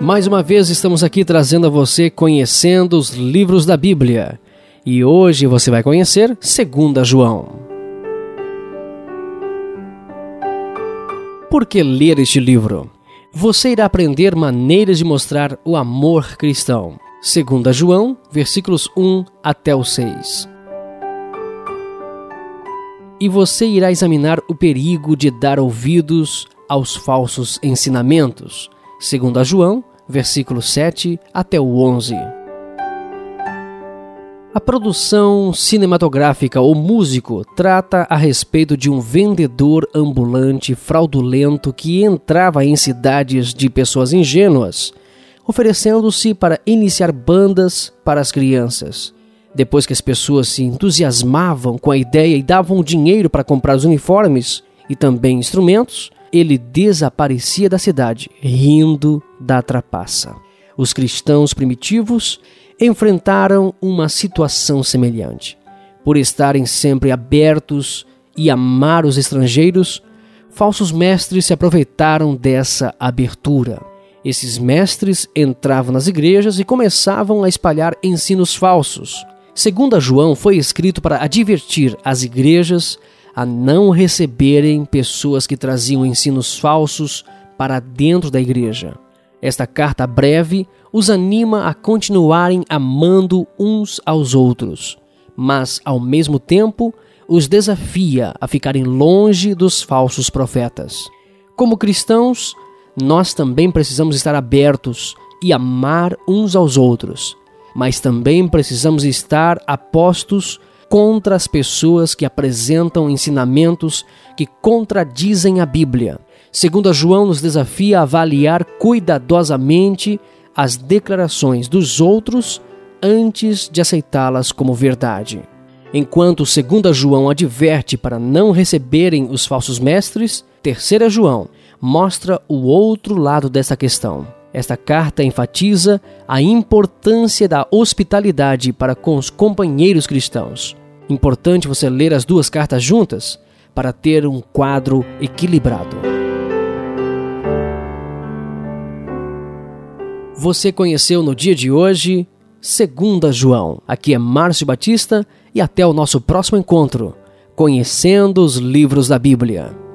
Mais uma vez estamos aqui trazendo a você conhecendo os livros da Bíblia. E hoje você vai conhecer 2 João. Por que ler este livro? Você irá aprender maneiras de mostrar o amor cristão. 2 João, versículos 1 até o 6. E você irá examinar o perigo de dar ouvidos aos falsos ensinamentos segundo a João, versículo 7 até o 11. A produção cinematográfica ou músico trata a respeito de um vendedor ambulante fraudulento que entrava em cidades de pessoas ingênuas, oferecendo-se para iniciar bandas para as crianças. Depois que as pessoas se entusiasmavam com a ideia e davam dinheiro para comprar os uniformes e também instrumentos, ele desaparecia da cidade, rindo da trapaça. Os cristãos primitivos enfrentaram uma situação semelhante. Por estarem sempre abertos e amar os estrangeiros, falsos mestres se aproveitaram dessa abertura. Esses mestres entravam nas igrejas e começavam a espalhar ensinos falsos. Segundo João, foi escrito para advertir as igrejas a não receberem pessoas que traziam ensinos falsos para dentro da igreja. Esta carta breve os anima a continuarem amando uns aos outros, mas ao mesmo tempo os desafia a ficarem longe dos falsos profetas. Como cristãos, nós também precisamos estar abertos e amar uns aos outros, mas também precisamos estar apostos contra as pessoas que apresentam ensinamentos que contradizem a Bíblia. Segundo João nos desafia a avaliar cuidadosamente as declarações dos outros antes de aceitá-las como verdade. Enquanto segunda João adverte para não receberem os falsos mestres, terceira João mostra o outro lado dessa questão. Esta carta enfatiza a importância da hospitalidade para com os companheiros cristãos. Importante você ler as duas cartas juntas para ter um quadro equilibrado. Você conheceu no dia de hoje Segunda João. Aqui é Márcio Batista e até o nosso próximo encontro, conhecendo os livros da Bíblia.